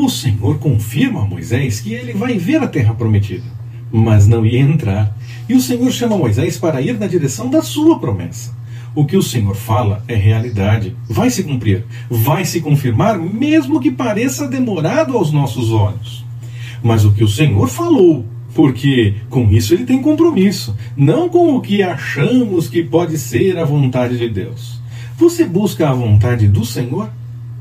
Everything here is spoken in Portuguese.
O Senhor confirma a Moisés que ele vai ver a terra prometida, mas não ia entrar. E o Senhor chama Moisés para ir na direção da sua promessa. O que o Senhor fala é realidade, vai se cumprir, vai se confirmar, mesmo que pareça demorado aos nossos olhos. Mas o que o Senhor falou, porque com isso ele tem compromisso, não com o que achamos que pode ser a vontade de Deus. Você busca a vontade do Senhor?